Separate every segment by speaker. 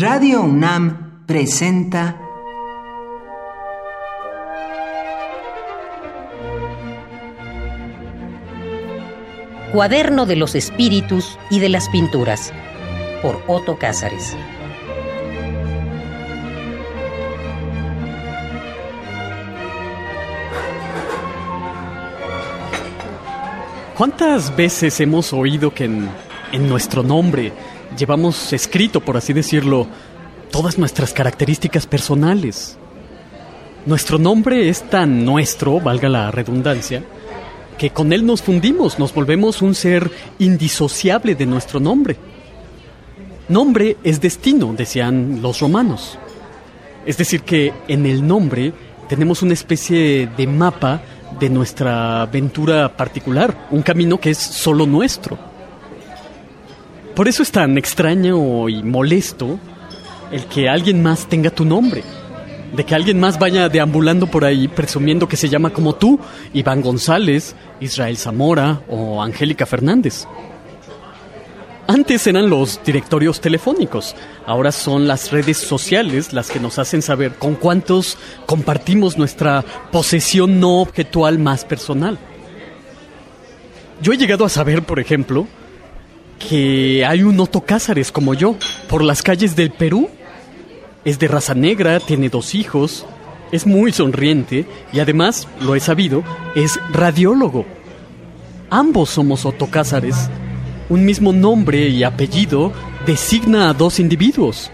Speaker 1: Radio UNAM presenta
Speaker 2: Cuaderno de los Espíritus y de las Pinturas por Otto Cázares.
Speaker 3: ¿Cuántas veces hemos oído que en, en nuestro nombre llevamos escrito, por así decirlo, todas nuestras características personales? Nuestro nombre es tan nuestro, valga la redundancia, que con él nos fundimos, nos volvemos un ser indisociable de nuestro nombre. Nombre es destino, decían los romanos. Es decir, que en el nombre tenemos una especie de mapa de nuestra aventura particular, un camino que es solo nuestro. Por eso es tan extraño y molesto el que alguien más tenga tu nombre, de que alguien más vaya deambulando por ahí presumiendo que se llama como tú, Iván González, Israel Zamora o Angélica Fernández. Antes eran los directorios telefónicos, ahora son las redes sociales las que nos hacen saber con cuántos compartimos nuestra posesión no objetual más personal. Yo he llegado a saber, por ejemplo, que hay un Otto Cázares como yo por las calles del Perú. Es de raza negra, tiene dos hijos, es muy sonriente y además, lo he sabido, es radiólogo. Ambos somos Otto Cázares un mismo nombre y apellido designa a dos individuos.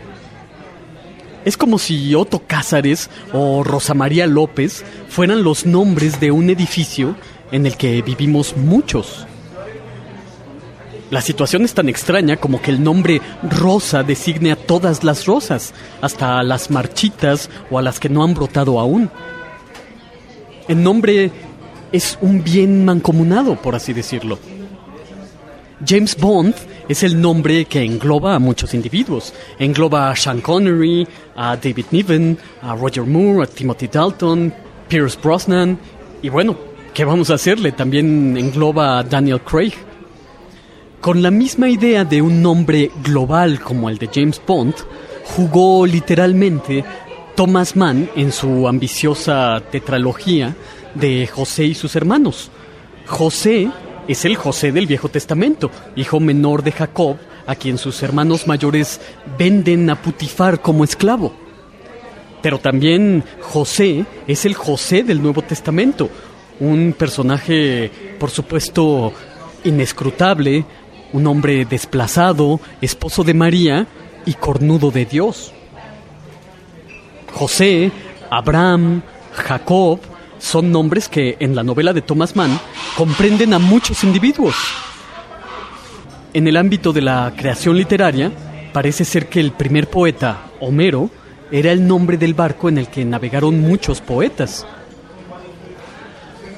Speaker 3: Es como si Otto Cázares o Rosa María López fueran los nombres de un edificio en el que vivimos muchos. La situación es tan extraña como que el nombre Rosa designe a todas las rosas, hasta a las marchitas o a las que no han brotado aún. El nombre es un bien mancomunado, por así decirlo. James Bond es el nombre que engloba a muchos individuos. Engloba a Sean Connery, a David Niven, a Roger Moore, a Timothy Dalton, Pierce Brosnan. Y bueno, ¿qué vamos a hacerle? También engloba a Daniel Craig. Con la misma idea de un nombre global como el de James Bond, jugó literalmente Thomas Mann en su ambiciosa tetralogía de José y sus hermanos. José es el José del Viejo Testamento, hijo menor de Jacob, a quien sus hermanos mayores venden a Putifar como esclavo. Pero también José es el José del Nuevo Testamento, un personaje, por supuesto, inescrutable, un hombre desplazado, esposo de María y cornudo de Dios. José, Abraham, Jacob, son nombres que en la novela de Thomas Mann comprenden a muchos individuos. En el ámbito de la creación literaria, parece ser que el primer poeta, Homero, era el nombre del barco en el que navegaron muchos poetas.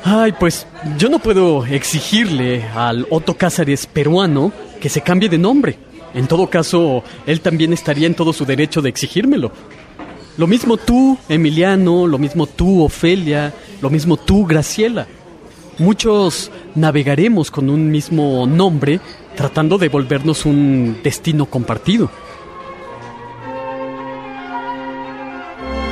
Speaker 3: Ay, pues yo no puedo exigirle al Otto Cázares peruano que se cambie de nombre. En todo caso, él también estaría en todo su derecho de exigírmelo. Lo mismo tú, Emiliano, lo mismo tú, Ofelia, lo mismo tú, Graciela. Muchos navegaremos con un mismo nombre tratando de volvernos un destino compartido.